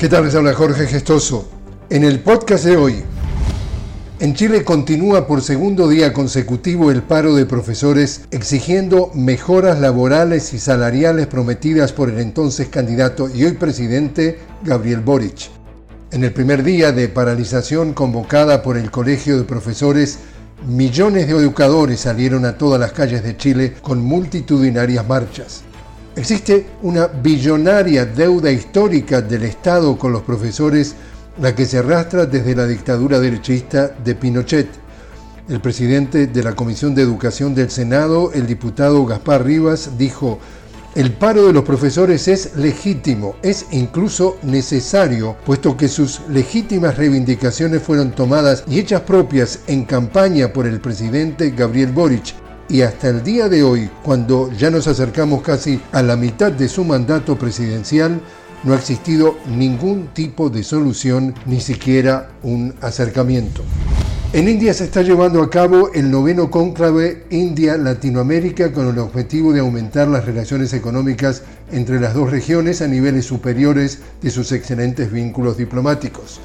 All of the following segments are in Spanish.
¿Qué tal? Les habla Jorge Gestoso. En el podcast de hoy, en Chile continúa por segundo día consecutivo el paro de profesores exigiendo mejoras laborales y salariales prometidas por el entonces candidato y hoy presidente Gabriel Boric. En el primer día de paralización convocada por el Colegio de Profesores, millones de educadores salieron a todas las calles de Chile con multitudinarias marchas. Existe una billonaria deuda histórica del Estado con los profesores, la que se arrastra desde la dictadura derechista de Pinochet. El presidente de la Comisión de Educación del Senado, el diputado Gaspar Rivas, dijo, el paro de los profesores es legítimo, es incluso necesario, puesto que sus legítimas reivindicaciones fueron tomadas y hechas propias en campaña por el presidente Gabriel Boric, y hasta el día de hoy, cuando ya nos acercamos casi a la mitad de su mandato presidencial, no ha existido ningún tipo de solución, ni siquiera un acercamiento. En India se está llevando a cabo el noveno cónclave India-Latinoamérica con el objetivo de aumentar las relaciones económicas entre las dos regiones a niveles superiores de sus excelentes vínculos diplomáticos.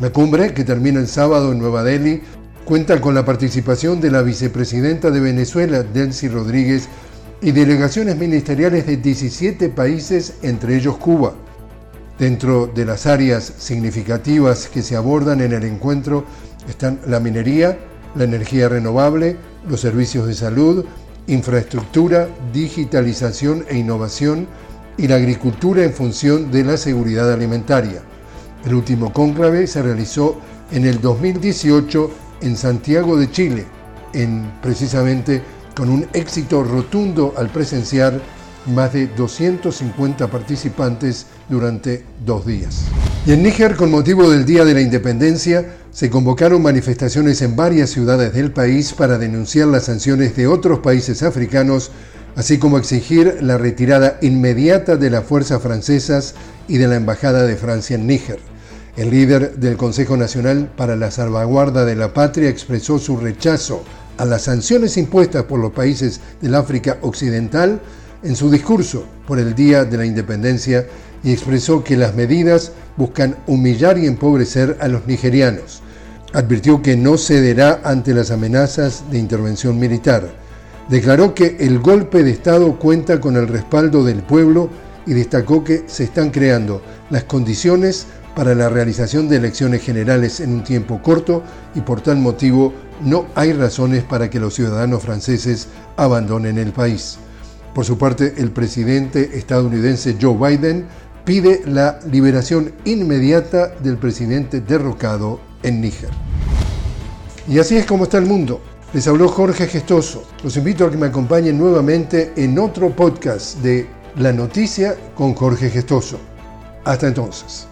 La cumbre, que termina el sábado en Nueva Delhi, Cuenta con la participación de la vicepresidenta de Venezuela, Delcy Rodríguez, y delegaciones ministeriales de 17 países, entre ellos Cuba. Dentro de las áreas significativas que se abordan en el encuentro están la minería, la energía renovable, los servicios de salud, infraestructura, digitalización e innovación y la agricultura en función de la seguridad alimentaria. El último cónclave se realizó en el 2018 en Santiago de Chile, en, precisamente con un éxito rotundo al presenciar más de 250 participantes durante dos días. Y en Níger, con motivo del Día de la Independencia, se convocaron manifestaciones en varias ciudades del país para denunciar las sanciones de otros países africanos, así como exigir la retirada inmediata de las fuerzas francesas y de la Embajada de Francia en Níger. El líder del Consejo Nacional para la Salvaguarda de la Patria expresó su rechazo a las sanciones impuestas por los países del África Occidental en su discurso por el Día de la Independencia y expresó que las medidas buscan humillar y empobrecer a los nigerianos. Advirtió que no cederá ante las amenazas de intervención militar. Declaró que el golpe de Estado cuenta con el respaldo del pueblo y destacó que se están creando las condiciones para la realización de elecciones generales en un tiempo corto y por tal motivo no hay razones para que los ciudadanos franceses abandonen el país. Por su parte, el presidente estadounidense Joe Biden pide la liberación inmediata del presidente derrocado en Níger. Y así es como está el mundo. Les habló Jorge Gestoso. Los invito a que me acompañen nuevamente en otro podcast de La Noticia con Jorge Gestoso. Hasta entonces.